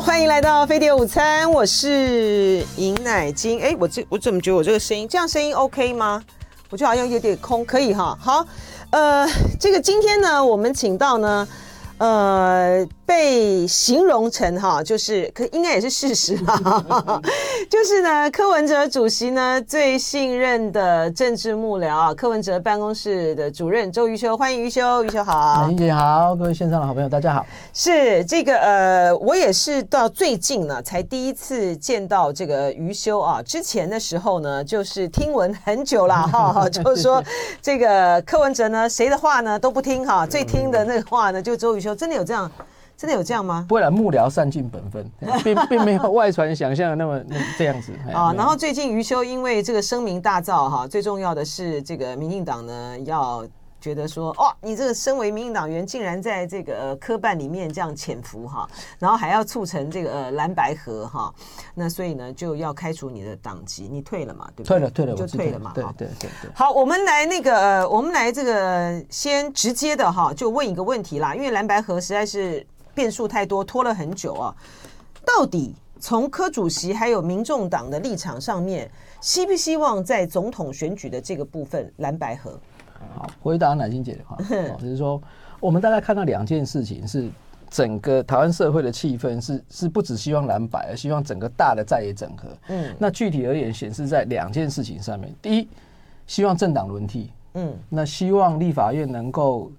欢迎来到飞碟午餐，我是尹乃菁。哎，我这我怎么觉得我这个声音这样声音 OK 吗？我觉得好像有点空，可以哈。好，呃，这个今天呢，我们请到呢。呃，被形容成哈，就是可应该也是事实哈，就是呢，柯文哲主席呢最信任的政治幕僚啊，柯文哲办公室的主任周瑜修，欢迎瑜修，瑜修好，林姐好，各位线上的好朋友大家好，是这个呃，我也是到最近呢才第一次见到这个瑜修啊，之前的时候呢就是听闻很久了 哈，就是说这个柯文哲呢谁的话呢都不听哈，最听的那个话呢就周瑜修。真的有这样，真的有这样吗？不会啦，幕僚善尽本分，并并没有外传想象的那么那这样子啊。然后最近余修因为这个声名大噪哈，最重要的是这个民进党呢要。觉得说哦，你这个身为民进党员，竟然在这个科办里面这样潜伏哈，然后还要促成这个呃蓝白合哈，那所以呢就要开除你的党籍，你退了嘛，对不对？退了，退了，就退了嘛。对对对对。好，我们来那个呃，我们来这个先直接的哈，就问一个问题啦，因为蓝白合实在是变数太多，拖了很久啊。到底从柯主席还有民众党的立场上面，希不希望在总统选举的这个部分蓝白合？好，回答乃菁姐的话，就是说，我们大概看到两件事情，是整个台湾社会的气氛是是不只希望蓝白，而希望整个大的在野整合。嗯，那具体而言，显示在两件事情上面。第一，希望政党轮替。嗯，那希望立法院能够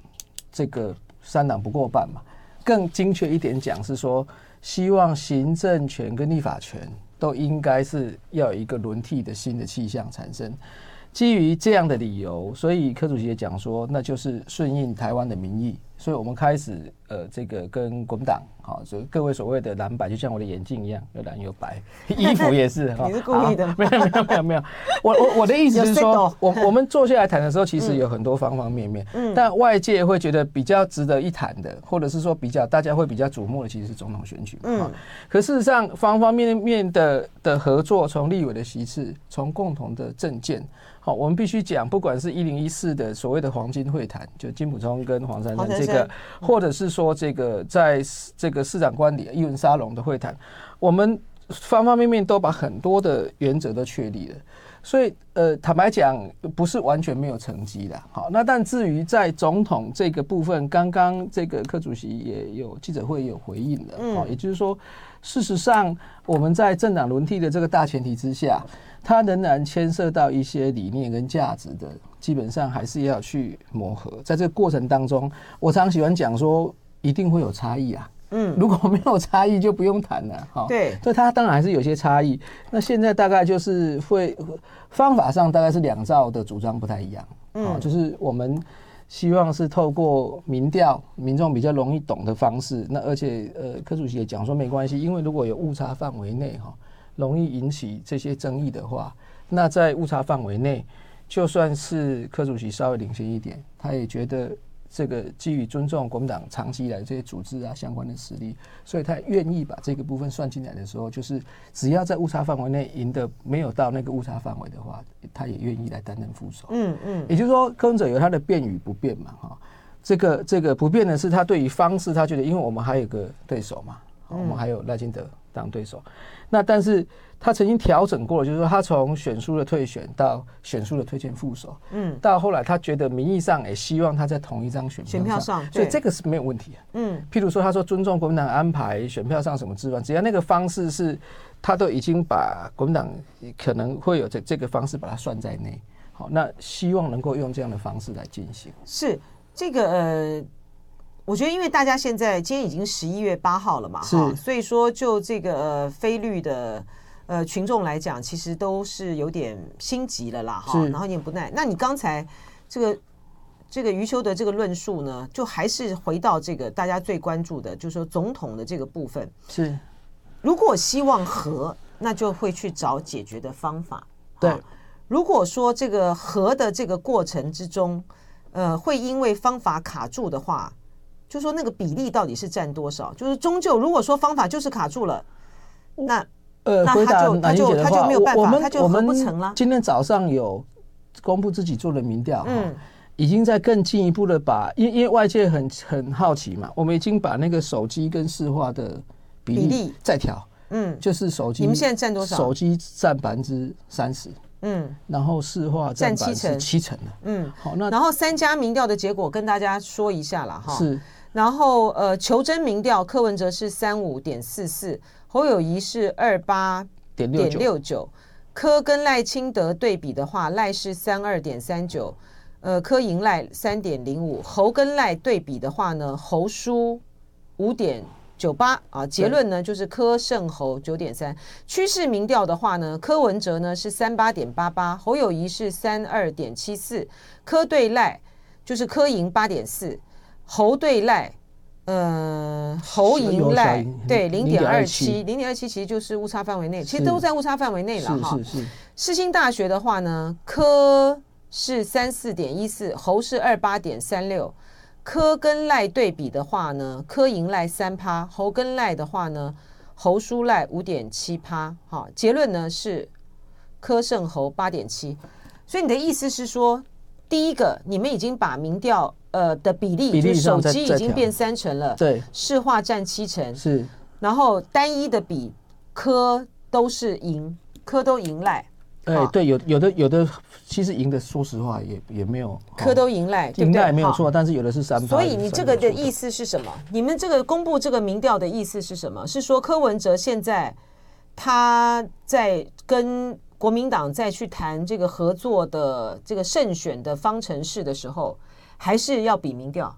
这个三党不过半嘛。更精确一点讲，是说希望行政权跟立法权都应该是要有一个轮替的新的气象产生。基于这样的理由，所以柯主席也讲说，那就是顺应台湾的民意。所以我们开始，呃，这个跟国民党，好，所以各位所谓的蓝白，就像我的眼镜一样，有蓝有白，衣服也是 哈。你是故意的？没有没有没有没有。我我我的意思是说，我我们坐下来谈的时候，其实有很多方方面面。嗯。但外界会觉得比较值得一谈的，或者是说比较大家会比较瞩目的，其实是总统选举。嗯。可事实上，方方面面的的合作，从立委的席次，从共同的政见。好，我们必须讲，不管是一零一四的所谓的黄金会谈，就金普聪跟黄珊珊这个，或者是说这个在这个市长官邸议文沙龙的会谈，我们方方面面都把很多的原则都确立了。所以，呃，坦白讲，不是完全没有成绩的。好，那但至于在总统这个部分，刚刚这个柯主席也有记者会有回应的。好，也就是说，事实上我们在政党轮替的这个大前提之下。它仍然牵涉到一些理念跟价值的，基本上还是要去磨合。在这个过程当中，我常喜欢讲说，一定会有差异啊。嗯，如果没有差异，就不用谈了。哈，对，所以它当然还是有些差异。那现在大概就是会方法上大概是两造的主张不太一样。嗯，就是我们希望是透过民调，民众比较容易懂的方式。那而且呃，柯主席也讲说没关系，因为如果有误差范围内哈。容易引起这些争议的话，那在误差范围内，就算是柯主席稍微领先一点，他也觉得这个基于尊重国民党长期以来这些组织啊相关的实力，所以他愿意把这个部分算进来的时候，就是只要在误差范围内赢得没有到那个误差范围的话，他也愿意来担任副手。嗯嗯，也就是说，柯文哲有他的变与不变嘛，哈，这个这个不变的是他对于方式，他觉得因为我们还有个对手嘛，我们还有赖清德当对手。那但是他曾经调整过，就是说他从选书的退选到选书的推荐副手，嗯，到后来他觉得名义上也希望他在同一张选票上，选票上，所以这个是没有问题。嗯，譬如说他说尊重国民党安排选票上什么之外，只要那个方式是，他都已经把国民党可能会有这这个方式把它算在内。好，那希望能够用这样的方式来进行。是这个呃。我觉得，因为大家现在今天已经十一月八号了嘛，哈，所以说就这个呃非律的呃群众来讲，其实都是有点心急了啦，哈，然后有点不耐。那你刚才这个这个余修德这个论述呢，就还是回到这个大家最关注的，就是说总统的这个部分是，如果希望和，那就会去找解决的方法。对，如果说这个和的这个过程之中，呃，会因为方法卡住的话。就说那个比例到底是占多少？就是终究如果说方法就是卡住了，那呃，那他就他就他就没有办法，他就合不成了。今天早上有公布自己做的民调，嗯，已经在更进一步的把，因因为外界很很好奇嘛，我们已经把那个手机跟市话的比例再调，嗯，就是手机，你们现在占多少？手机占百分之三十，嗯，然后市话占七成，七成了，嗯，好，那然后三家民调的结果跟大家说一下了哈，是，然后呃，求真民调，柯文哲是三五点四四，侯友谊是二八点六九，柯跟赖清德对比的话，赖是三二点三九，呃，柯赢赖三点零五，侯跟赖对比的话呢，侯输五点。九八啊，结论呢就是柯胜侯九点三。趋势民调的话呢，柯文哲呢是三八点八八，侯友谊是三二点七四，柯对赖就是柯赢八点四，侯对赖呃侯赢赖对零点二七，零点二七其实就是误差范围内，其实都在误差范围内了哈。是是是。世新大学的话呢，柯是三四点一四，侯是二八点三六。柯跟赖对比的话呢，柯赢赖三趴，侯跟赖的话呢，侯输赖五点七趴。好，结论呢是柯胜侯八点七。所以你的意思是说，第一个，你们已经把民调呃的比例，比例就手机已经变三成了，对，市话占七成，是，然后单一的比科都是赢，科都赢赖。哎、欸，对，有有的有的，其实赢的，说实话也也没有，科都赢赖，赢赖没有错，但是有的是三。所以你这个的意思是什么？你们这个公布这个民调的意思是什么？是说柯文哲现在他在跟国民党再去谈这个合作的这个胜选的方程式的时候，还是要比民调？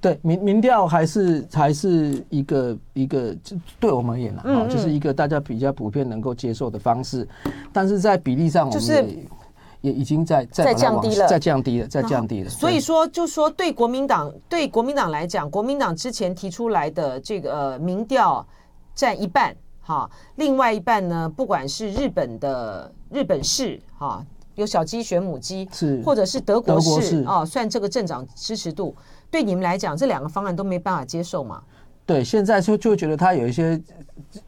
对民民调还是还是一个一个，就对我们而言呢，嗯嗯就是一个大家比较普遍能够接受的方式，但是在比例上，我们也、就是、也已经在在降低了，在降低了，在降低了。所以说，就说对国民党对国民党来讲，国民党之前提出来的这个、呃、民调占一半，哈，另外一半呢，不管是日本的日本市哈，有小鸡选母鸡，是或者是德国式啊，算这个政党支持度。对你们来讲，这两个方案都没办法接受嘛？对，现在就就觉得它有一些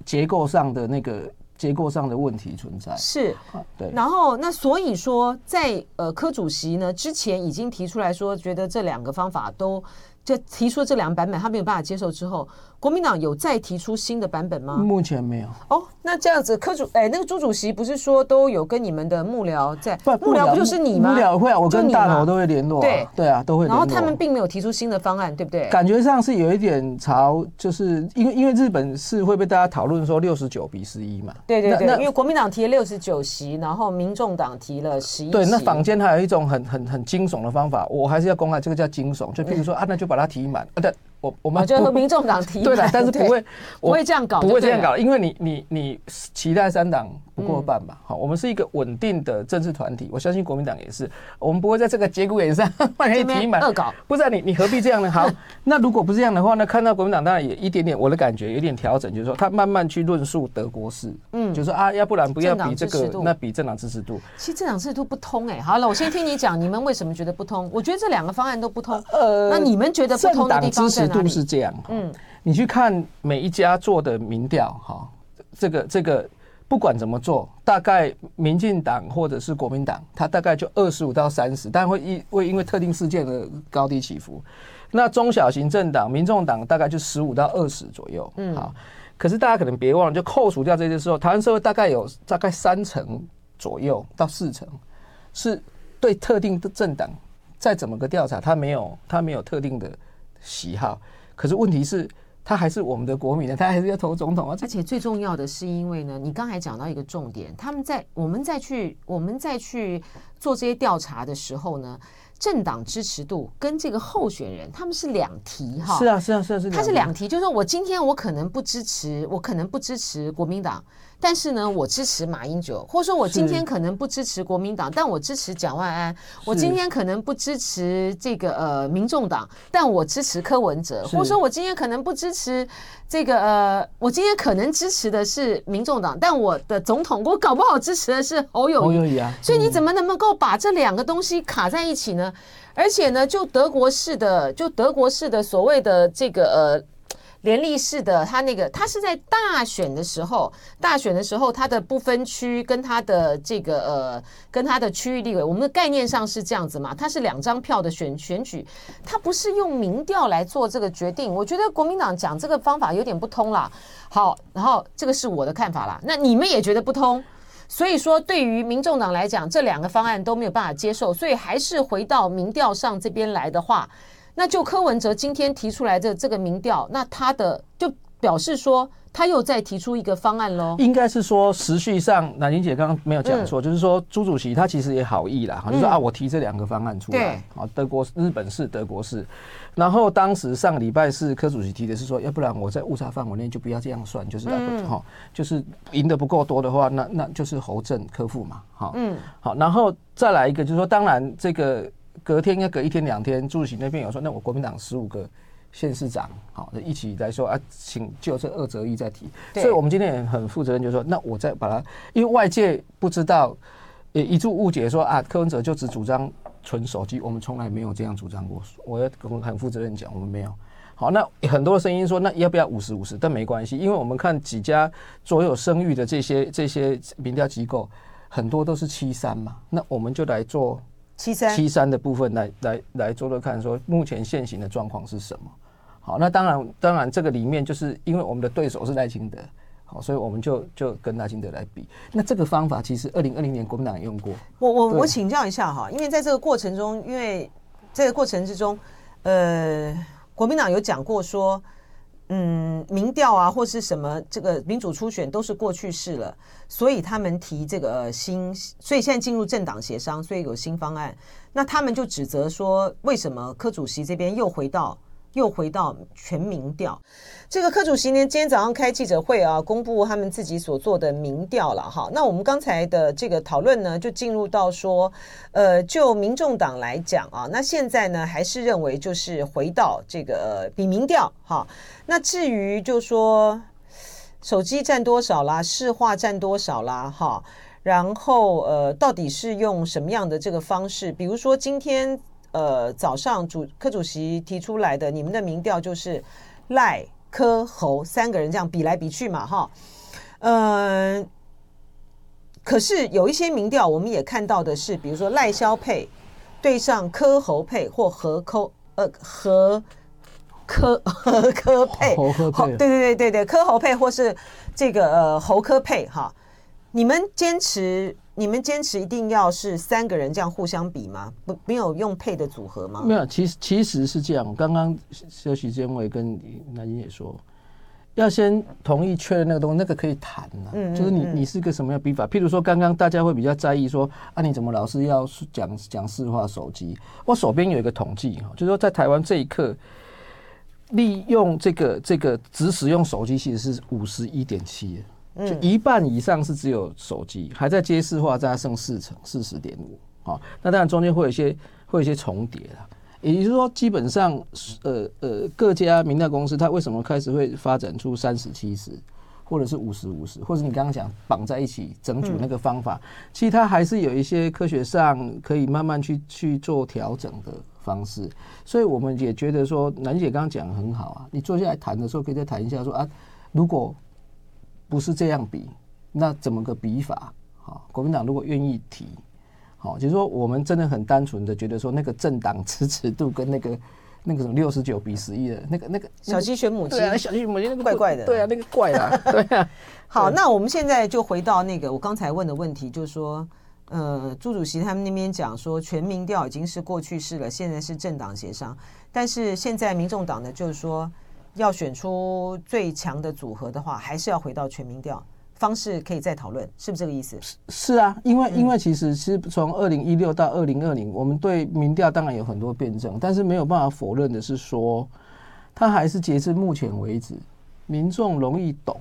结构上的那个结构上的问题存在。是，对。然后那所以说在，在呃柯主席呢之前已经提出来说，觉得这两个方法都。就提出了这两个版本，他没有办法接受之后，国民党有再提出新的版本吗？目前没有。哦，那这样子，科主哎，那个朱主席不是说都有跟你们的幕僚在？不，幕僚不就是你吗？幕僚会啊，我跟大头都会联络。对对啊，都会。然后他们并没有提出新的方案，对不对？感觉上是有一点朝，就是因为因为日本是会被大家讨论说六十九比十一嘛。对对对，因为国民党提了六十九席，然后民众党提了十一。对，那坊间还有一种很很很惊悚的方法，我还是要公开，这个叫惊悚，就譬如说啊，那就把。把它提满啊！对。我我们就和民众党提对了，但是不会不会这样搞，不会这样搞，因为你你你期待三党不过半吧？好，我们是一个稳定的政治团体，我相信国民党也是，我们不会在这个节骨眼上 把它提满恶搞。不是你你何必这样呢？好，那如果不是这样的话呢？看到国民党当然也一点点，我的感觉有点调整，就是说他慢慢去论述德国式，嗯，就是说啊，要不然不要比这个，那比政党支持度。其实政党支持度不通哎。好了，我先听你讲，你们为什么觉得不通？我觉得这两个方案都不通。呃，那你们觉得不通的地方在哪里？都是这样，嗯，你去看每一家做的民调，哈，这个这个不管怎么做，大概民进党或者是国民党，它大概就二十五到三十，但会因会因为特定事件的高低起伏。那中小型政党，民众党大概就十五到二十左右，嗯，好。可是大家可能别忘了，就扣除掉这些时候，台湾社会大概有大概三成左右到四成是对特定的政党，再怎么个调查，他没有他没有特定的喜好。可是问题是，他还是我们的国民呢，他还是要投总统啊。而且最重要的是，因为呢，你刚才讲到一个重点，他们在我们再去我们再去做这些调查的时候呢，政党支持度跟这个候选人他们是两题哈。是啊，是啊，是啊，是。他是两题，就是说我今天我可能不支持，我可能不支持国民党。但是呢，我支持马英九，或者说我今天可能不支持国民党，但我支持蒋万安。我今天可能不支持这个呃民众党，但我支持柯文哲。或者说我今天可能不支持这个呃，我今天可能支持的是民众党，但我的总统我搞不好支持的是侯友。所以你怎么能够把这两个东西卡在一起呢？而且呢，就德国式的，就德国式的所谓的这个呃。联立式的，他那个他是在大选的时候，大选的时候，他的不分区跟他的这个呃，跟他的区域立委，我们的概念上是这样子嘛，他是两张票的选选举，他不是用民调来做这个决定。我觉得国民党讲这个方法有点不通啦。好，然后这个是我的看法啦，那你们也觉得不通，所以说对于民众党来讲，这两个方案都没有办法接受，所以还是回到民调上这边来的话。那就柯文哲今天提出来的这个民调，那他的就表示说，他又再提出一个方案喽。应该是说时序上，乃菁姐刚刚没有讲错，嗯、就是说朱主席他其实也好意啦，就是说啊，我提这两个方案出来，啊，德国日本是、德国是。然后当时上个礼拜是柯主席提的是说，要不然我在误差范围内就不要这样算，就是哈、嗯，就是赢得不够多的话，那那就是侯正柯副嘛，好，嗯，好，然后再来一个就是说，当然这个。隔天应该隔一天两天，朱主席那边有说，那我国民党十五个县市长，好，一起来说啊，请就这二择一再提。所以我们今天也很负责任，就是说，那我再把它，因为外界不知道，也一度误解说啊，柯文哲就只主张纯手机，我们从来没有这样主张过。我要很负责任讲，我们没有。好，那很多声音说，那要不要五十五十？但没关系，因为我们看几家所有声誉的这些这些民调机构，很多都是七三嘛，那我们就来做。七三七三的部分来来来做做看，说目前现行的状况是什么？好，那当然当然这个里面就是因为我们的对手是赖清德，好，所以我们就就跟赖清德来比。那这个方法其实二零二零年国民党也用过。我我我请教一下哈，因为在这个过程中，因为这个过程之中，呃，国民党有讲过说。嗯，民调啊，或是什么这个民主初选都是过去式了，所以他们提这个新，所以现在进入政党协商，所以有新方案。那他们就指责说，为什么柯主席这边又回到？又回到全民调，这个柯主席呢，今天早上开记者会啊，公布他们自己所做的民调了哈。那我们刚才的这个讨论呢，就进入到说，呃，就民众党来讲啊，那现在呢，还是认为就是回到这个比民调哈。那至于就说手机占多少啦，市话占多少啦哈，然后呃，到底是用什么样的这个方式？比如说今天。呃，早上主柯主席提出来的，你们的民调就是赖柯侯三个人这样比来比去嘛，哈，呃，可是有一些民调，我们也看到的是，比如说赖萧配对上柯侯配或何柯呃和柯 和柯配，侯对对对对对，科侯配或是这个呃侯科配哈，你们坚持。你们坚持一定要是三个人这样互相比吗？不，没有用配的组合吗？没有，其实其实是这样。刚刚休息间我也跟南京也说，要先同意确认那个东西，那个可以谈啊。嗯，就是你你是个什么样比法？譬如说，刚刚大家会比较在意说，啊，你怎么老是要讲讲市话手机？我手边有一个统计哈，就是说在台湾这一刻，利用这个这个只使用手机其实是五十一点七。就一半以上是只有手机，还在接市话，再剩四成四十点五。好，那当然中间会有一些会有一些重叠啦。也就是说，基本上呃呃各家民调公司，它为什么开始会发展出三十七十，或者是五十五十，或者你刚刚讲绑在一起整组那个方法，其实它还是有一些科学上可以慢慢去去做调整的方式。所以我们也觉得说，乃菁姐刚刚讲的很好啊，你坐下来谈的时候，可以再谈一下说啊，如果。不是这样比，那怎么个比法？好，国民党如果愿意提，好，就是说我们真的很单纯的觉得说，那个政党支持度跟那个 那个什么六十九比十一的那个那个小鸡选母鸡，对啊，小鸡选母鸡那个怪怪的，对啊，那个怪啊，对啊。好，那我们现在就回到那个我刚才问的问题，就是说，呃，朱主席他们那边讲说，全民调已经是过去式了，现在是政党协商，但是现在民众党呢，就是说。要选出最强的组合的话，还是要回到全民调方式，可以再讨论，是不是这个意思？是是啊，因为因为其实是从二零一六到二零二零，我们对民调当然有很多辩证，但是没有办法否认的是说，它还是截至目前为止，民众容易懂，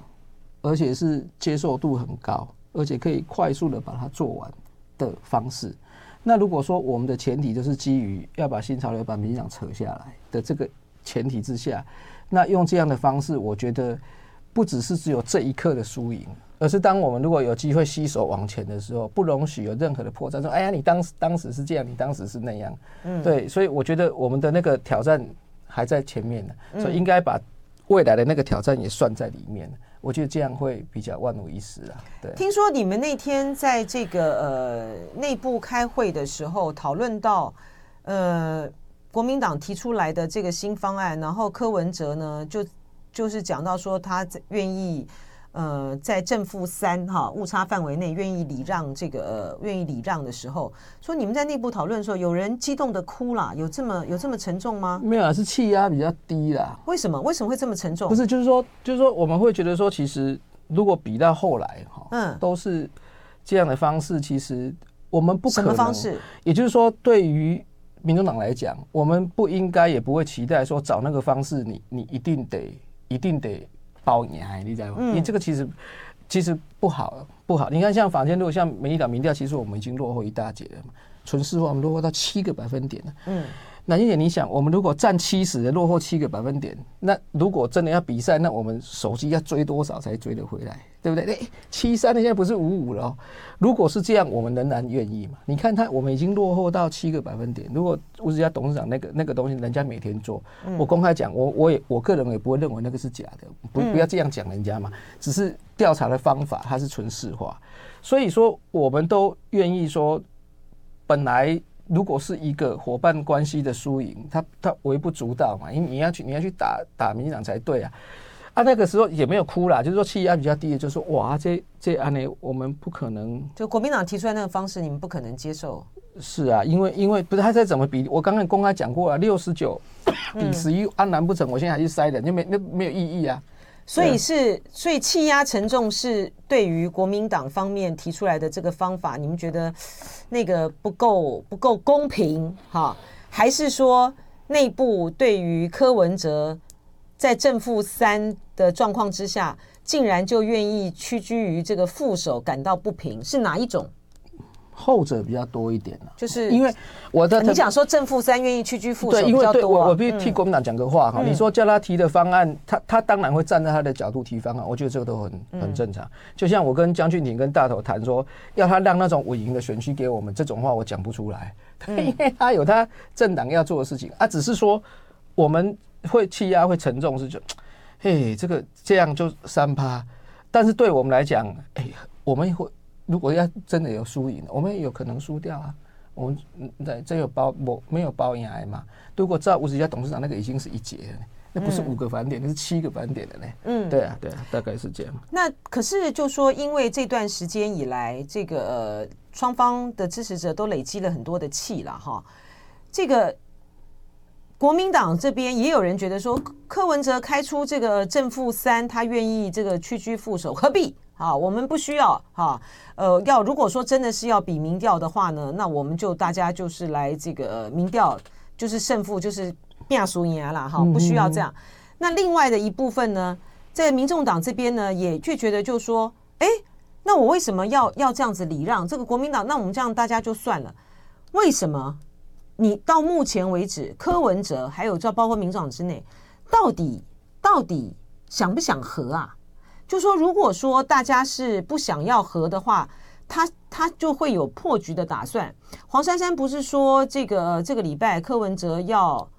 而且是接受度很高，而且可以快速的把它做完的方式。那如果说我们的前提就是基于要把新潮流、把民进党扯下来的这个前提之下。那用这样的方式，我觉得不只是只有这一刻的输赢，而是当我们如果有机会携手往前的时候，不容许有任何的破绽。说，哎呀，你当时当时是这样，你当时是那样，嗯，对，所以我觉得我们的那个挑战还在前面呢，所以应该把未来的那个挑战也算在里面。我觉得这样会比较万无一失啊。对，听说你们那天在这个呃内部开会的时候讨论到，呃，国民党提出来的这个新方案，然后柯文哲呢就就是讲到说他愿意。呃，在正负三哈误差范围内愿意礼让这个呃愿意礼让的时候，说你们在内部讨论的时候，有人激动的哭啦，有这么有这么沉重吗？没有啊，是气压比较低啦。为什么？为什么会这么沉重？不是，就是说，就是说，我们会觉得说，其实如果比到后来哈，嗯，都是这样的方式，其实我们不可能。什么方式？也就是说，对于民主党来讲，我们不应该也不会期待说找那个方式你，你你一定得一定得。包你还你知道吗？因为这个其实其实不好不好。你看像坊间，如果像民进党民调，其实我们已经落后一大截了嘛。纯市话，我们落后到七个百分点了。嗯。那一点你想，我们如果占七十的落后七个百分点，那如果真的要比赛，那我们手机要追多少才追得回来，对不对？哎，七三的现在不是五五了哦。如果是这样，我们仍然愿意嘛？你看他，我们已经落后到七个百分点。如果吴子嘉董事长那个那个东西，人家每天做，我公开讲，我我也我个人也不会认为那个是假的，不不要这样讲人家嘛。只是调查的方法，它是纯市化，所以说我们都愿意说，本来。如果是一个伙伴关系的输赢，他他微不足道嘛，因为你要去你要去打打民进党才对啊，啊那个时候也没有哭啦，就是说气压比较低，就是说哇这这案呢我们不可能，就国民党提出来那个方式，你们不可能接受。是啊，因为因为不是他在怎么比，我刚刚公开讲过了，六十九比十一，安南不成我现在还是塞人，就没那没有意义啊。所以是，所以气压沉重是对于国民党方面提出来的这个方法，你们觉得那个不够不够公平哈？还是说内部对于柯文哲在正负三的状况之下，竟然就愿意屈居于这个副手感到不平？是哪一种？后者比较多一点，就是因为我的你想说正负三愿意屈居副手，对，因为对我我必须替国民党讲个话哈。你说叫他提的方案，他他当然会站在他的角度提方案，我觉得这个都很很正常。就像我跟江俊廷跟大头谈说，要他让那种稳赢的选区给我们，这种话我讲不出来，因为他有他政党要做的事情啊。只是说我们会气压会沉重，是就嘿这个这样就三趴，但是对我们来讲，哎，我们会。如果要真的有输赢，我们也有可能输掉啊。我们在这有包我没有包赢来嘛？如果照吴子嘉董事长那个已经是一节了，那不是五个返点，那是七个返点的呢。嗯，对啊，对啊，大概是这样。那可是就说，因为这段时间以来，这个呃双方的支持者都累积了很多的气了哈。这个国民党这边也有人觉得说，柯文哲开出这个正负三，他愿意这个屈居副手，何必？啊，我们不需要哈，呃，要如果说真的是要比民调的话呢，那我们就大家就是来这个民调，就是胜负就是变输赢了哈，不需要这样。那另外的一部分呢，在民众党这边呢，也就觉得就说，哎，那我为什么要要这样子礼让这个国民党？那我们这样大家就算了。为什么你到目前为止，柯文哲还有这包括民众党之内，到底到底想不想和啊？就说，如果说大家是不想要和的话，他他就会有破局的打算。黄珊珊不是说这个这个礼拜柯文哲要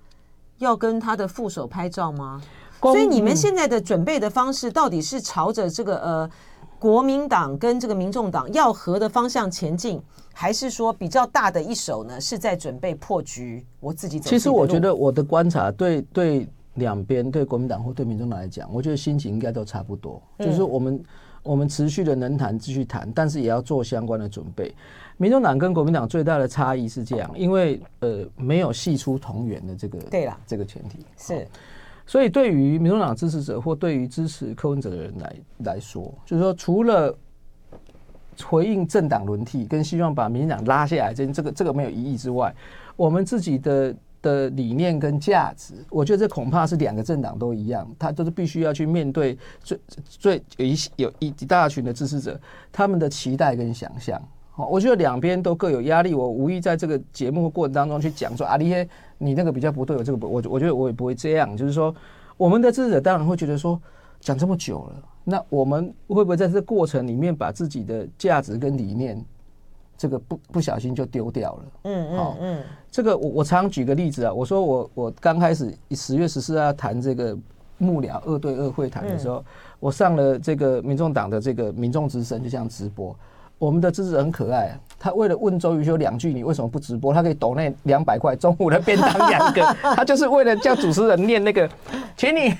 要跟他的副手拍照吗？所以你们现在的准备的方式到底是朝着这个呃国民党跟这个民众党要和的方向前进，还是说比较大的一手呢是在准备破局？我自己，自己其实我觉得我的观察对对。两边对国民党或对民众党来讲，我觉得心情应该都差不多，就是我们我们持续的能谈继续谈，但是也要做相关的准备。民众党跟国民党最大的差异是这样，因为呃没有系出同源的这个对啦。这个前提。是，所以对于民众党支持者或对于支持柯文哲的人来来说，就是说除了回应政党轮替跟希望把民进党拉下来，这这个这个没有疑义之外，我们自己的。的理念跟价值，我觉得这恐怕是两个政党都一样，他都是必须要去面对最最有一有一大群的支持者，他们的期待跟想象。好，我觉得两边都各有压力。我无意在这个节目过程当中去讲说啊，你你那个比较不对，我这个不，我我觉得我也不会这样。就是说，我们的支持者当然会觉得说，讲这么久了，那我们会不会在这个过程里面把自己的价值跟理念？这个不不小心就丢掉了。嗯嗯嗯，这个我我常举个例子啊，我说我我刚开始十月十四号要谈这个幕僚二对二会谈的时候，嗯、我上了这个民众党的这个民众之声，就像直播。我们的支持很可爱，他为了问周瑜修两句，你为什么不直播？他可以抖那两百块，中午的便当两个，他就是为了叫主持人念那个，请你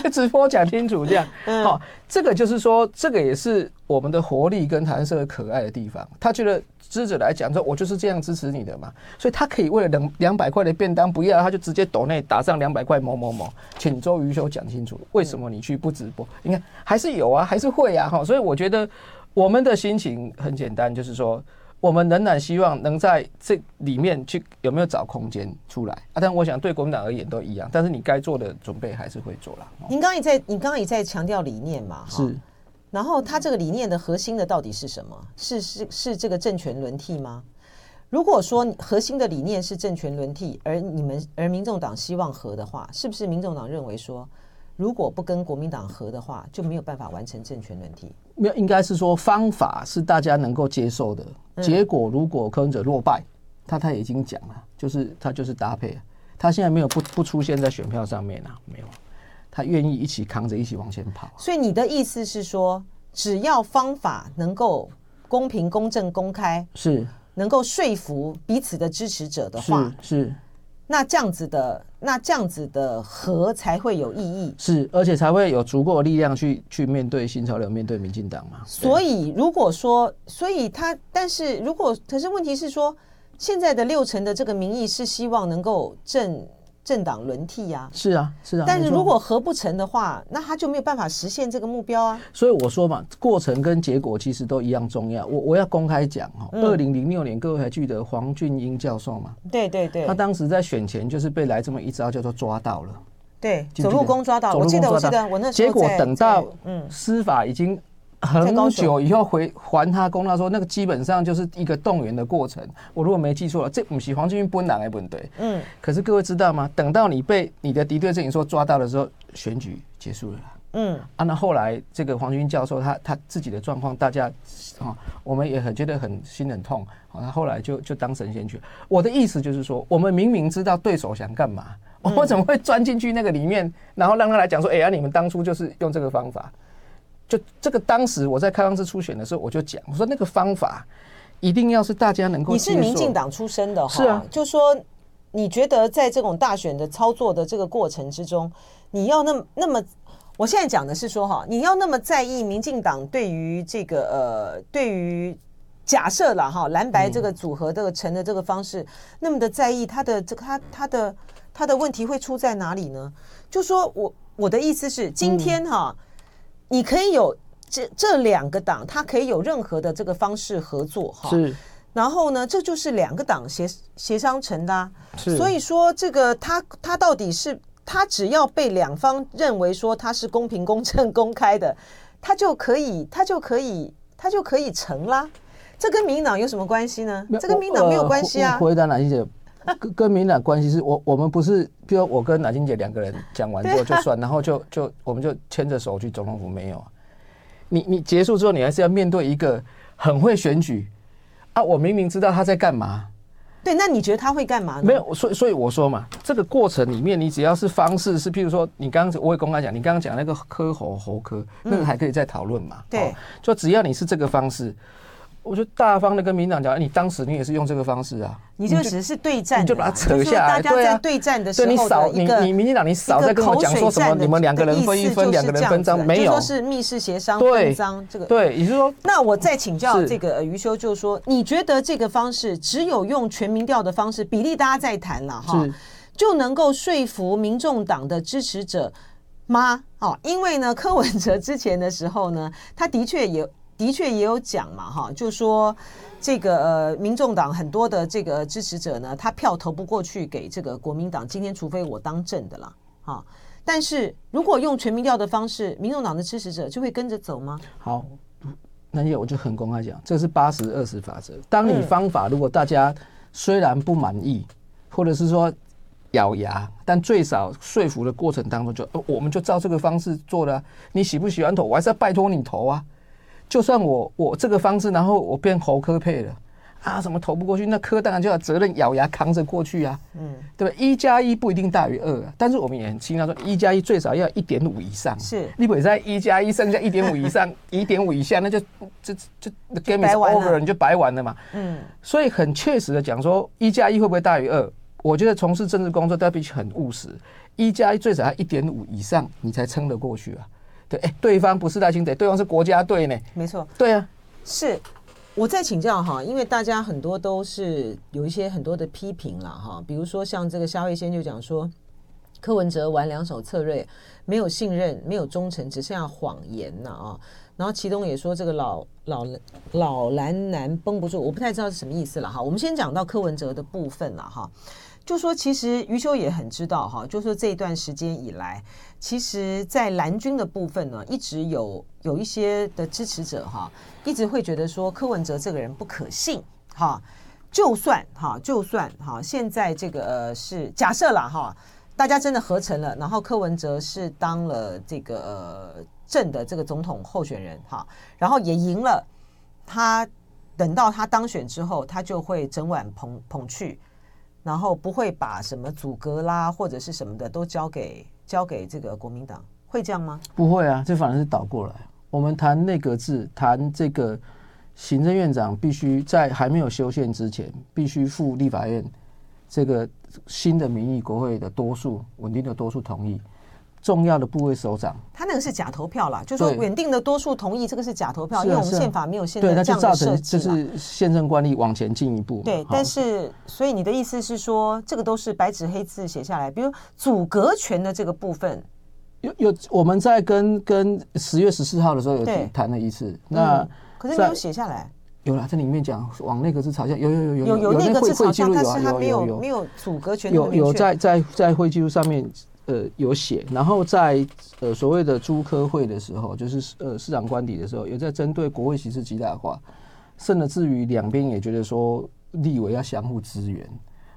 去直播讲清楚，这样。好，这个就是说，这个也是我们的活力跟台湾社会可爱的地方。他觉得支持者来讲说，我就是这样支持你的嘛，所以他可以为了两两百块的便当不要，他就直接抖那打上两百块某某某，请周瑜修讲清楚，为什么你去不直播？你看还是有啊，还是会啊，哈，所以我觉得。我们的心情很简单，就是说，我们仍然希望能在这里面去有没有找空间出来啊？但我想对国民党而言都一样，但是你该做的准备还是会做了。您刚刚也在，你刚刚也在强调理念嘛？是。然后他这个理念的核心的到底是什么？是是是这个政权轮替吗？如果说核心的理念是政权轮替，而你们而民众党希望和的话，是不是民众党认为说？如果不跟国民党合的话，就没有办法完成政权轮替。没有，应该是说方法是大家能够接受的。结果如果柯文哲落败，他他已经讲了，就是他就是搭配，他现在没有不不出现在选票上面啊，没有，他愿意一起扛着一起往前跑。所以你的意思是说，只要方法能够公平、公正、公开，是能够说服彼此的支持者的话，是。是那这样子的，那这样子的和才会有意义，是，而且才会有足够的力量去去面对新潮流，面对民进党嘛。所以如果说，所以他，但是如果，可是问题是说，现在的六成的这个民意是希望能够正。政党轮替呀，是啊，是啊。但是如果合不成的话，那他就没有办法实现这个目标啊。所以我说嘛，过程跟结果其实都一样重要。我我要公开讲哈，二零零六年各位还记得黄俊英教授吗？对对对，他当时在选前就是被来这么一招，叫做抓到了。对，走路工抓到，我记得我记得我那时候结果等到嗯司法已经。很久以后回还他公道说，那个基本上就是一个动员的过程。我如果没记错了，这不是黄俊英本人的问题。嗯，可是各位知道吗？等到你被你的敌对阵营说抓到的时候，选举结束了。嗯，啊，那后来这个黄俊英教授他他自己的状况，大家啊，我们也很觉得很心很痛。好，他后来就就当神仙去。我的意思就是说，我们明明知道对手想干嘛，我怎么会钻进去那个里面，然后让他来讲说，哎呀，你们当初就是用这个方法。就这个，当时我在开放式初选的时候，我就讲，我说那个方法一定要是大家能够。你是民进党出身的哈，是啊，就说你觉得在这种大选的操作的这个过程之中，你要那么那么，我现在讲的是说哈，你要那么在意民进党对于这个呃，对于假设了哈蓝白这个组合这个成的这个方式，那么的在意他的这个他他的他的问题会出在哪里呢？就说我我的意思是今天哈。你可以有这这两个党，它可以有任何的这个方式合作哈。是。然后呢，这就是两个党协协商成的。是。所以说，这个他他到底是他只要被两方认为说他是公平、公正、公开的，他就可以他就可以他就可以成啦。这跟民党有什么关系呢？这跟民党没有关系啊。跟跟民进党关系是我我们不是，比如我跟乃金姐两个人讲完之后就算，然后就就我们就牵着手去总统府没有？你你结束之后，你还是要面对一个很会选举啊！我明明知道他在干嘛。对，那你觉得他会干嘛呢？没有，所以所以我说嘛，这个过程里面，你只要是方式是，譬如说你刚刚我也公开讲，你刚刚讲那个科喉喉科，那个还可以再讨论嘛？对，就只要你是这个方式。我就大方的跟民党讲，你当时你也是用这个方式啊，你就只是对战，你就把它扯下来，大家在对战的时候，你少你你民进党你少在跟我讲说什么，你们两个人分一分，两个人分赃，没有，说是密室协商分赃，这个。对，也就是说，那我再请教这个余修，就是说，你觉得这个方式只有用全民调的方式，比例大家在谈了哈，就能够说服民众党的支持者吗？哦，因为呢，柯文哲之前的时候呢，他的确也。的确也有讲嘛，哈，就说这个呃，民众党很多的这个支持者呢，他票投不过去给这个国民党。今天除非我当政的了，哈。但是如果用全民调的方式，民众党的支持者就会跟着走吗？好，那也我就很公开讲，这是八十二十法则。当你方法如果大家虽然不满意，或者是说咬牙，但最少说服的过程当中就，就我们就照这个方式做了。你喜不喜欢投，我还是要拜托你投啊。就算我我这个方式，然后我变侯科配了，啊，什么投不过去，那科当然就要责任咬牙扛着过去啊，嗯，对吧？一加一不一定大于二啊，但是我们也很清楚说，一加一最少要一点五以上，是，你不会在一加一剩下一点五以上，一点五以下，那就就就 the game is over，你就白玩了嘛，嗯，所以很确实的讲说，一加一会不会大于二？我觉得从事政治工作都要必须很务实，一加一最少要一点五以上，你才撑得过去啊，对，哎，对方不是赖清德，对方是国家队呢，没错，对啊，是。我再请教哈，因为大家很多都是有一些很多的批评了哈，比如说像这个夏慧先就讲说，柯文哲玩两手策略，没有信任，没有忠诚，只剩下谎言呐啊。然后祁东也说这个老老老蓝男绷不住，我不太知道是什么意思了哈。我们先讲到柯文哲的部分了哈。就说其实余秋也很知道哈，就说这一段时间以来，其实，在蓝军的部分呢，一直有有一些的支持者哈，一直会觉得说柯文哲这个人不可信哈。就算哈，就算哈，现在这个呃是假设了哈，大家真的合成了，然后柯文哲是当了这个呃正的这个总统候选人哈，然后也赢了，他等到他当选之后，他就会整晚捧捧去。然后不会把什么阻隔啦或者是什么的都交给交给这个国民党，会这样吗？不会啊，这反而是倒过来。我们谈内阁制，谈这个行政院长必须在还没有修宪之前，必须付立法院这个新的民意国会的多数稳定的多数同意。重要的部位首长，他那个是假投票啦，就是说稳定的多数同意，这个是假投票，因为我们宪法没有现在这样的设计，就是宪政惯例往前进一步。对，但是所以你的意思是说，这个都是白纸黑字写下来，比如阻隔权的这个部分，有有我们在跟跟十月十四号的时候有谈了一次，那可是没有写下来，有了，这里面讲往内阁制朝向，有有有有有有那个字朝向，但是他没有没有阻隔权，有有在在在会记录上面。呃，有写，然后在呃所谓的朱科会的时候，就是呃市长官邸的时候，也在针对国会席次极大化，甚至于两边也觉得说立委要相互支援，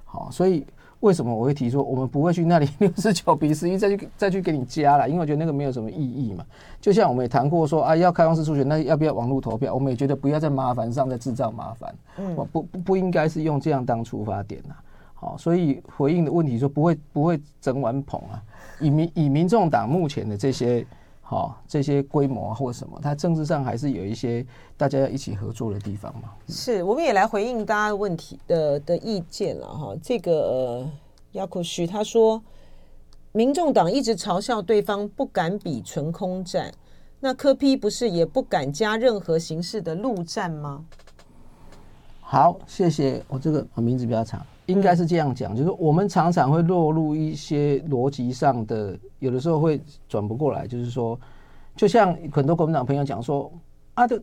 好，所以为什么我会提出我们不会去那里六十九比十一再去再去给你加了，因为我觉得那个没有什么意义嘛。就像我们也谈过说啊，要开放式初选，那要不要网络投票？我们也觉得不要在麻烦上再制造麻烦，嗯，不不不应该是用这样当出发点呐。好，所以回应的问题说不会不会整碗捧啊，以民以民众党目前的这些好这些规模或什么，它政治上还是有一些大家要一起合作的地方嘛。是，我们也来回应大家的问题的的意见了哈。这个呃，亚库许他说，民众党一直嘲笑对方不敢比纯空战，那柯批不是也不敢加任何形式的陆战吗？好，谢谢。我这个我名字比较长。应该是这样讲，就是我们常常会落入一些逻辑上的，有的时候会转不过来。就是说，就像很多国民党朋友讲说，啊，就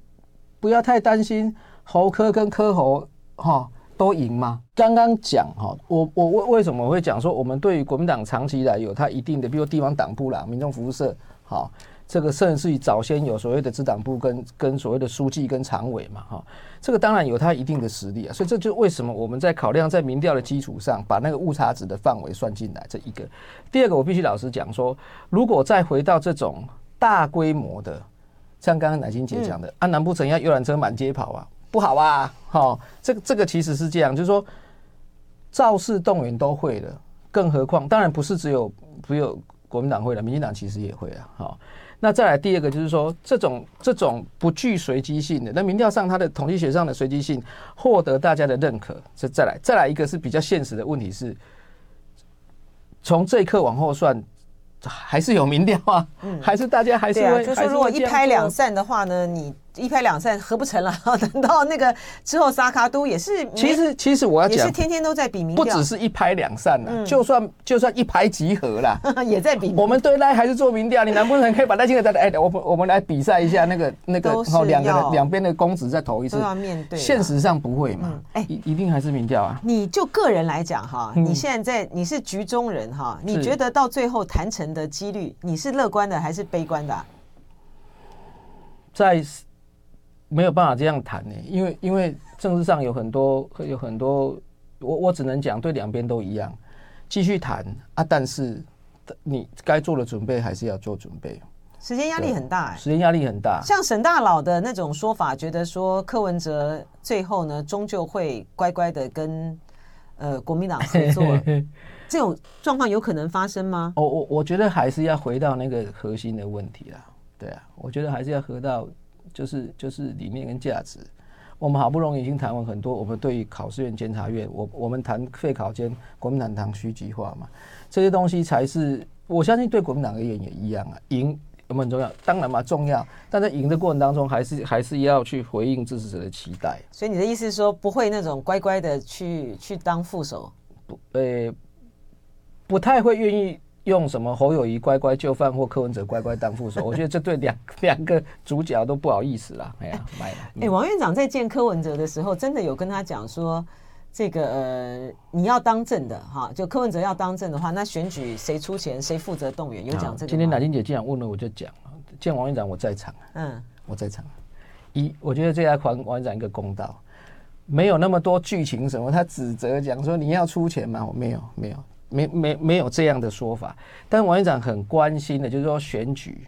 不要太担心侯科跟科侯哈都赢吗？刚刚讲哈，我我为为什么会讲说，我们对于国民党长期以来有它一定的，比如地方党部啦、民众服务社，好。这个甚至于早先有所谓的支党部跟跟所谓的书记跟常委嘛，哈，这个当然有他一定的实力啊，所以这就为什么我们在考量在民调的基础上，把那个误差值的范围算进来。这一个，第二个我必须老实讲说，如果再回到这种大规模的，像刚刚乃金姐讲的，啊，难不成要游览车满街跑啊？不好啊，哈，这个这个其实是这样，就是说造势动员都会了，更何况当然不是只有只有国民党会了，民进党其实也会啊，哈。那再来第二个就是说，这种这种不具随机性的，那民调上它的统计学上的随机性获得大家的认可，这再来再来一个是比较现实的问题是，从这一刻往后算，还是有民调啊，还是大家还是会，就是说如果一拍两散的话呢，你。一拍两散合不成了，等到那个之后，萨卡都也是。其实，其实我要讲，也是天天都在比民调，不只是一拍两散了，嗯，就算就算一拍即合了，也在比。我们对赖还是做民调，你难不成可以把赖清德再来？哎，我们我们来比赛一下那个那个，然后，两个两边的公子再投一次，都要面对。现实上不会嘛？哎，一定还是民调啊。你就个人来讲哈，你现在在你是局中人哈，你觉得到最后谈成的几率，你是乐观的还是悲观的？在。没有办法这样谈呢，因为因为政治上有很多有很多，我我只能讲对两边都一样，继续谈啊，但是你该做的准备还是要做准备。时间压力很大，哎，时间压力很大。像沈大佬的那种说法，觉得说柯文哲最后呢，终究会乖乖的跟呃国民党合作，这种状况有可能发生吗？我我我觉得还是要回到那个核心的问题啦。对啊，我觉得还是要回到就是就是理念跟价值。我们好不容易已经谈完很多，我们对于考试院、监察院，我我们谈废考监，国民党谈虚极化嘛，这些东西才是我相信对国民党而言也一样啊，赢。有没有很重要？当然嘛，重要。但在赢的过程当中，还是还是要去回应支持者的期待。所以你的意思是说，不会那种乖乖的去去当副手？不，呃，不太会愿意用什么侯友谊乖乖就范或柯文哲乖乖当副手。我觉得这对两 两个主角都不好意思啦。哎呀，买了。哎，王院长在见柯文哲的时候，真的有跟他讲说。这个呃，你要当政的哈，就柯文哲要当政的话，那选举谁出钱，谁负责动员？有讲这个。今天乃菁姐既然问了，我就讲。见王院长，我在场。嗯，我在场。一，我觉得这要还王院长一个公道，没有那么多剧情什么，他指责讲说你要出钱吗？我没有，没有，没没没有这样的说法。但王院长很关心的，就是说选举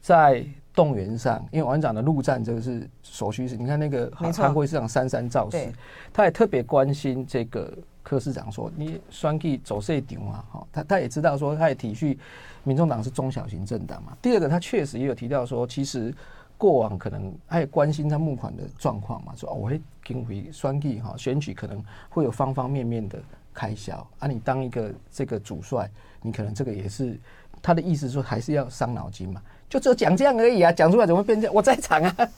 在。动员上，因为王院长的陆战这个是所需是。你看那个韩国市长三三造势，他也特别关心这个柯市长说，你选举走这点啊，哈，他他也知道说，他也体恤民众党是中小型政党嘛。第二个，他确实也有提到说，其实过往可能他也关心他募款的状况嘛，说哦，我会经回选举哈，选举可能会有方方面面的开销啊，你当一个这个主帅，你可能这个也是他的意思说，还是要伤脑筋嘛。就只有讲这样而已啊，讲出来怎么会变这样？我在场啊，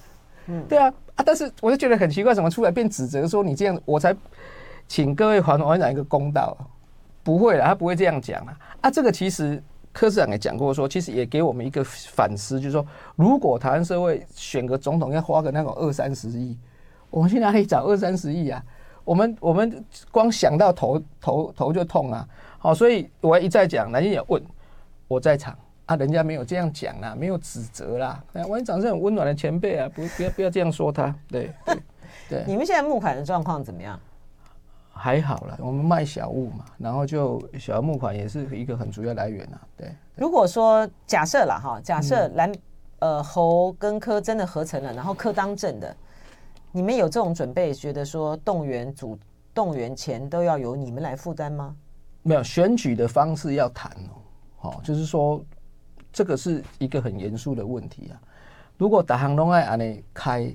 嗯，对啊啊！但是我就觉得很奇怪，怎么出来变指责说你这样？我才请各位还王院长一个公道，不会了，他不会这样讲啊啊！这个其实柯市长也讲过说，说其实也给我们一个反思，就是说，如果台湾社会选个总统要花个那种二三十亿，我们去哪里找二三十亿啊？我们我们光想到头头头就痛啊！好，所以我一再讲，南京也问我在场。啊，人家没有这样讲啦，没有指责啦。哎，王院长是很温暖的前辈啊，不，不要，不要这样说他。对，对，对。你们现在募款的状况怎么样？还好了，我们卖小物嘛，然后就小额募款也是一个很主要来源啊。对。如果说假设了哈，假设蓝呃侯跟柯真的合成了，然后柯当正的，你们有这种准备，觉得说动员组动员钱都要由你们来负担吗？没有，选举的方式要谈哦。好，就是说。这个是一个很严肃的问题啊！如果打行龙爱安尼开，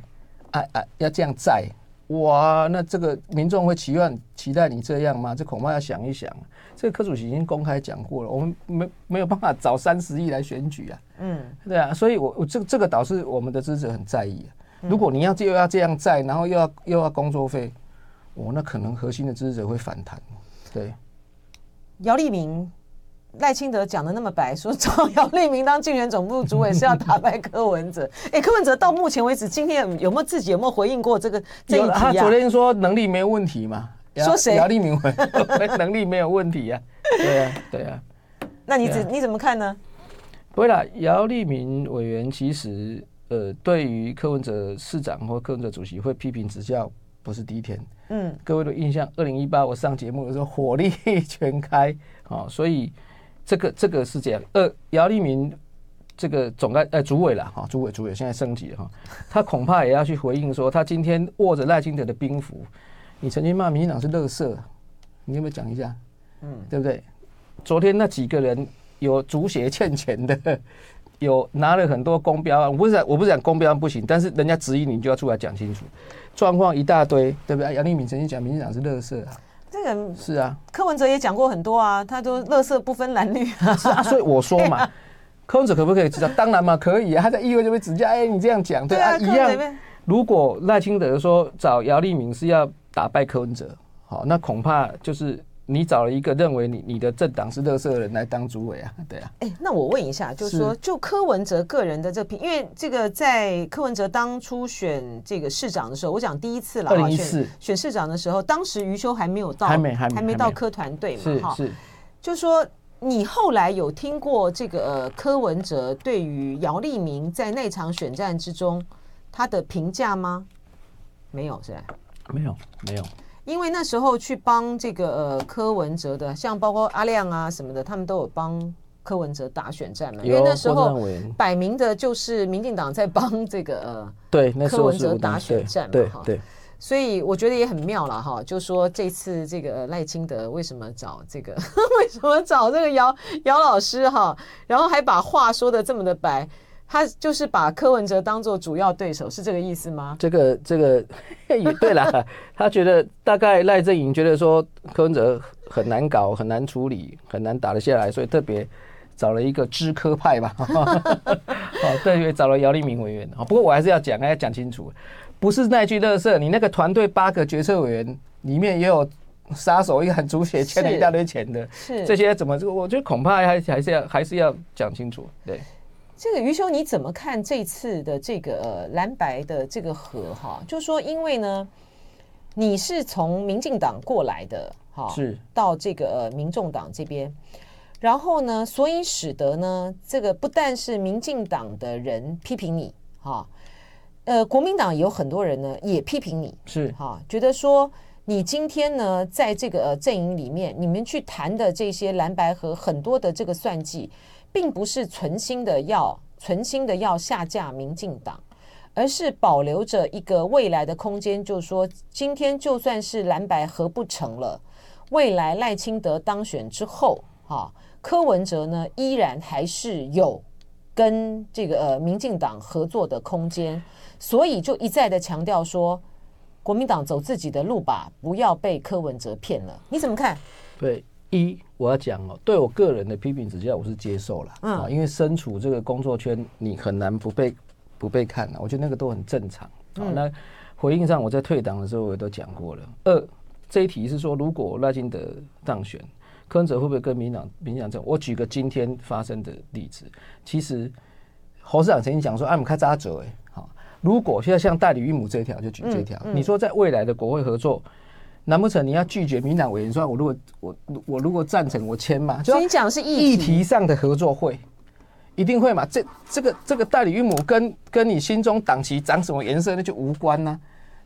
啊啊，要这样在，哇，那这个民众会期望期待你这样吗？这恐怕要想一想。这个柯主席已经公开讲过了，我们没没有办法找三十亿来选举啊。嗯，对啊，所以我我这这个倒是我们的支持很在意啊。如果你要又要这样载，然后又要又要工作费，我那可能核心的支持者会反弹。对，姚立明。赖清德讲的那么白，说找姚立明当竞选总部主委是要打败柯文哲。哎、欸，柯文哲到目前为止，今天有没有自己有没有回应过这个这一题、啊、他昨天说能力没有问题嘛？说谁？姚立明 能力没有问题呀、啊？对呀、啊，对呀、啊。那你怎、啊、你怎么看呢？不会啦，姚立明委员其实呃，对于柯文哲市长或柯文哲主席会批评指教，不是第一天。嗯，各位的印象，二零一八我上节目的时候火力 全开啊、哦，所以。这个这个是这样，呃，姚立明这个总干呃主委了哈，主委主委现在升级了哈，他恐怕也要去回应说，他今天握着赖清德的兵符，你曾经骂民进党是垃圾，你有没有讲一下？嗯，对不对？昨天那几个人有足协欠钱的，有拿了很多公标案，我不是我不是讲公标案不行，但是人家质疑你，就要出来讲清楚，状况一大堆，对不对？杨丽敏曾经讲民进党是垃圾啊。这个是啊，柯文哲也讲过很多啊，他都乐色不分蓝绿啊。是啊，所以我说嘛，柯文哲可不可以指教？当然嘛，可以啊。他在议会就会指教，哎，你这样讲，对啊，一样。如果赖清德说找姚立明是要打败柯文哲，好，那恐怕就是。你找了一个认为你你的政党是垃圾的人来当主委啊？对啊。哎，那我问一下，就是说，就柯文哲个人的这评，因为这个在柯文哲当初选这个市长的时候，我讲第一次了，二零一四选市长的时候，当时余秋还没有到，还没还没还没到科团队嘛？哈，是。就说你后来有听过这个呃柯文哲对于姚立明在那场选战之中他的评价吗？没有，是吧？没有，没有。因为那时候去帮这个呃柯文哲的，像包括阿亮啊什么的，他们都有帮柯文哲打选战嘛？因为那时候摆明的就是民进党在帮这个呃对柯文哲打选战嘛，对对。所以我觉得也很妙了哈，就说这次这个赖清德为什么找这个 为什么找这个姚姚老师哈，然后还把话说的这么的白，他就是把柯文哲当做主要对手，是这个意思吗？这个这个 也对啦，他觉得大概赖正营觉得说柯文哲很难搞，很难处理，很难打得下来，所以特别找了一个知科派吧，哦，特别找了姚立明委员。不过我还是要讲，要讲清楚。不是那句乐色，你那个团队八个决策委员里面也有杀手，一个很主血，欠了一大堆钱的，是这些怎么？我觉得恐怕还还是要还是要讲清楚。对，这个余修你怎么看这次的这个蓝白的这个和哈？就是说，因为呢，你是从民进党过来的哈，是到这个民众党这边，然后呢，所以使得呢，这个不但是民进党的人批评你哈。呃，国民党有很多人呢，也批评你是哈，觉得说你今天呢，在这个阵营里面，你们去谈的这些蓝白和很多的这个算计，并不是存心的要存心的要下架民进党，而是保留着一个未来的空间，就是说，今天就算是蓝白合不成了，未来赖清德当选之后，哈，柯文哲呢，依然还是有跟这个呃民进党合作的空间。所以就一再的强调说，国民党走自己的路吧，不要被柯文哲骗了。你怎么看？对，一我要讲哦，对我个人的批评指教，我是接受了啊，因为身处这个工作圈，你很难不被不被看啊。我觉得那个都很正常。好，那回应上，我在退党的时候我也都讲过了。二这一题是说，如果赖清德当选，柯文哲会不会跟民党民进党？我举个今天发生的例子，其实侯市长曾经讲说，哎，我们开扎折哎。如果现在像代理孕母这一条，就举这条。你说在未来的国会合作，难不成你要拒绝民党委员说，我如果我我如果赞成，我签嘛？所以你讲是议题上的合作会，一定会嘛？这这个这个代理孕母跟跟你心中党旗长什么颜色那就无关呐，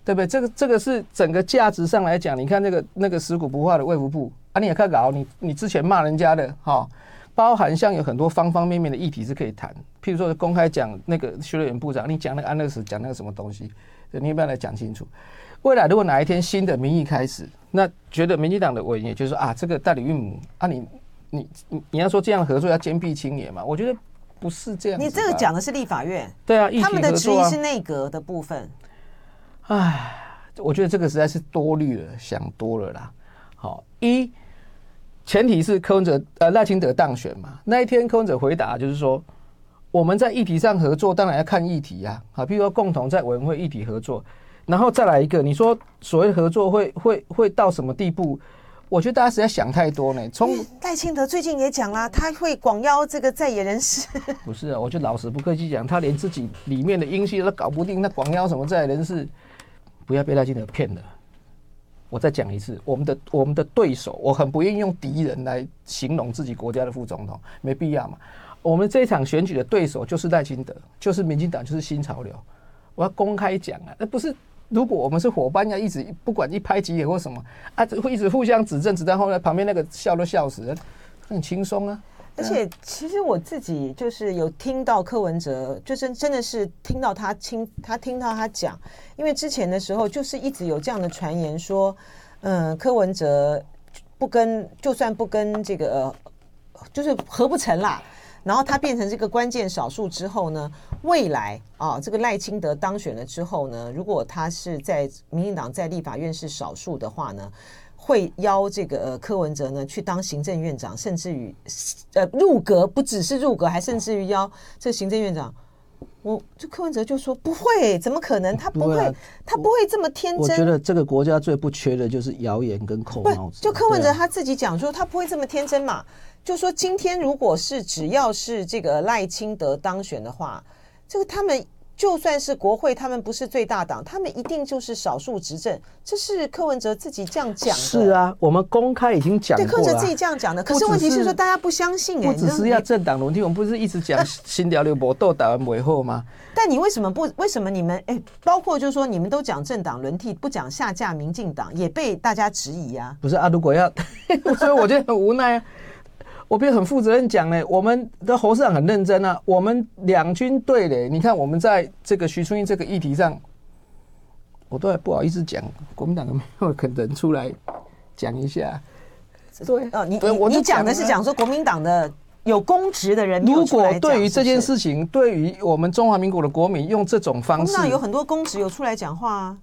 对不对？这个这个是整个价值上来讲，你看那个那个食古不化的卫福部啊，你也看搞你你之前骂人家的哈。包含像有很多方方面面的议题是可以谈，譬如说公开讲那个徐瑞元部长，你讲那个安乐死，讲那个什么东西，你要不要来讲清楚？未来如果哪一天新的民意开始，那觉得民进党的委员也就是说啊，这个代理孕母啊你，你你你要说这样合作要坚壁清野嘛？我觉得不是这样。你这个讲的是立法院，对啊，他们的质疑是内阁的部分。唉，我觉得这个实在是多虑了，想多了啦。好，一。前提是柯文哲呃赖清德当选嘛，那一天柯文哲回答就是说，我们在议题上合作，当然要看议题呀，啊，比如说共同在委员会议题合作，然后再来一个，你说所谓合作会会会到什么地步？我觉得大家实在想太多呢。从赖清德最近也讲了，他会广邀这个在野人士。不是啊，我就老实不客气讲，他连自己里面的英系都搞不定，那广邀什么在野人士？不要被赖清德骗了。我再讲一次，我们的我们的对手，我很不愿意用敌人来形容自己国家的副总统，没必要嘛。我们这一场选举的对手就是赖清德，就是民进党，就是新潮流。我要公开讲啊，那不是如果我们是伙伴，要一直不管一拍即合或什么啊，会一直互相指正，指到后来旁边那个笑都笑死了，很轻松啊。而且，其实我自己就是有听到柯文哲，就是真的是听到他听他听到他讲，因为之前的时候就是一直有这样的传言说，嗯，柯文哲不跟就算不跟这个，就是合不成啦，然后他变成这个关键少数之后呢，未来啊，这个赖清德当选了之后呢，如果他是在民进党在立法院是少数的话呢，会邀这个呃柯文哲呢去当行政院长，甚至于呃入阁，不只是入阁，还甚至于邀这个行政院长。我这柯文哲就说不会，怎么可能？他不会，他不会这么天真。我觉得这个国家最不缺的就是谣言跟扣帽子。就柯文哲他自己讲说，他不会这么天真嘛。就说今天如果是只要是这个赖清德当选的话，这个他们。就算是国会，他们不是最大党，他们一定就是少数执政。这是柯文哲自己这样讲的。是啊，我们公开已经讲过了。对，柯文哲自己这样讲的。可是问题是说，大家不相信哎。不只是要政党轮替，我们不是一直讲新潮流搏斗打完尾后吗？但你为什么不？为什么你们哎，包括就是说，你们都讲政党轮替，不讲下架民进党，也被大家质疑啊。不是啊，如果要，所以我觉得很无奈啊。我别很负责任讲呢，我们的侯市长很认真啊。我们两军对的，你看我们在这个徐春英这个议题上，我都还不好意思讲，国民党有没有可能出来讲一下？对哦，你我你讲的是讲说国民党的有公职的人，如果对于这件事情，对于我们中华民国的国民用这种方式，那有很多公职有出来讲话啊。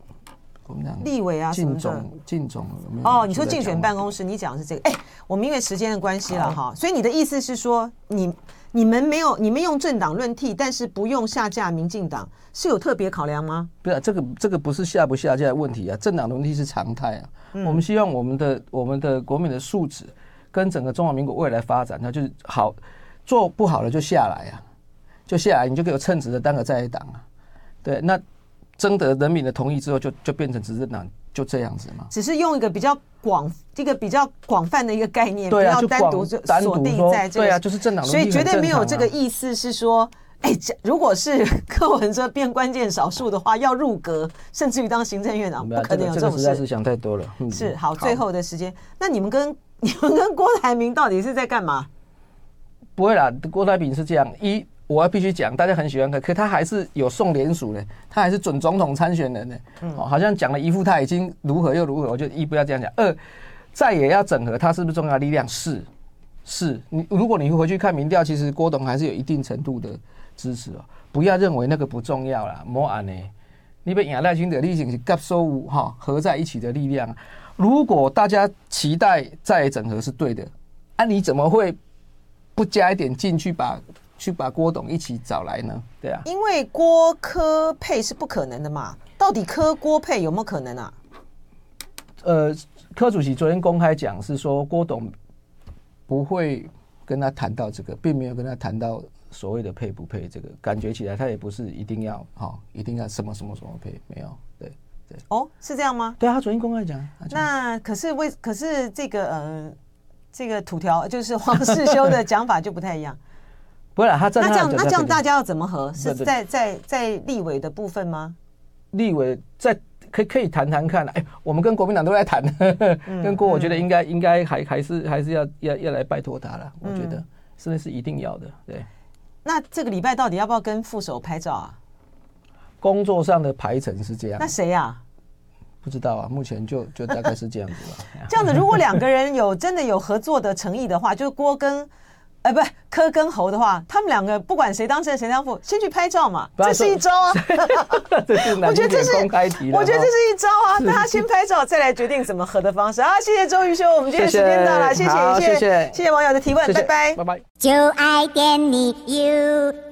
立委啊什么的，进总哦，你说竞选办公室，你讲的是这个？哎，我们因为时间的关系了哈，所以你的意思是说，你你们没有，你们用政党轮替，但是不用下架民进党，是有特别考量吗？不是，这个这个不是下不下架的问题啊，政党轮替是常态啊。我们希望我们的我们的国民的素质跟整个中华民国未来发展，那就是好做不好了就下来啊，就下来，你就给我称职的当个在野党啊，对，那。征得人民的同意之后就，就就变成执政党，就这样子嘛。只是用一个比较广、一个比较广泛的一个概念，不要单独就锁定在这个。对啊，就是政党。所以绝对没有这个意思是说，哎，如果是柯文哲变关键少数的话，要入阁，甚至于当行政院长，不可能有这种事。实在是想太多了。是好，最后的时间，那你们跟 你们跟郭台铭到底是在干嘛？不会啦，郭台铭是这样一。我要必须讲，大家很喜欢他，可他还是有送连署的，他还是准总统参选人呢。哦，好像讲了一副他已经如何又如何，我就一不要这样讲。二，再也要整合，他是不是重要力量？是，是你如果你回去看民调，其实郭董还是有一定程度的支持哦。不要认为那个不重要啦，莫安呢？你被亚赖清的力量是夹收五哈合在一起的力量。如果大家期待再整合是对的，啊，你怎么会不加一点进去把？去把郭董一起找来呢？对啊，因为郭科配是不可能的嘛。到底科郭配有没有可能啊？呃，柯主席昨天公开讲是说郭董不会跟他谈到这个，并没有跟他谈到所谓的配不配这个，感觉起来他也不是一定要哈，一定要什么什么什么配，没有，对对。哦，是这样吗？对啊，他昨天公开讲。那可是为可是这个呃，这个土条就是黄世修的讲法就不太一样。不是，他这样那这样那这样大家要怎么和？是在在在立委的部分吗？立委在可以可以谈谈看。哎，我们跟国民党都在谈，跟郭，我觉得应该应该还还是还是要要要来拜托他了。我觉得是是一定要的。对。那这个礼拜到底要不要跟副手拍照啊？工作上的排程是这样。那谁呀？不知道啊，目前就就大概是这样子吧。这样子，如果两个人有真的有合作的诚意的话，就是郭跟。哎，不是柯跟侯的话，他们两个不管谁当正谁当副，先去拍照嘛，这是一招啊。我觉得这是公开题，我觉得这是一招啊。大家先拍照，再来决定怎么合的方式啊。谢谢周瑜兄，我们今天时间到了，谢谢谢谢谢谢网友的提问，拜拜拜拜。就爱点你 UFO。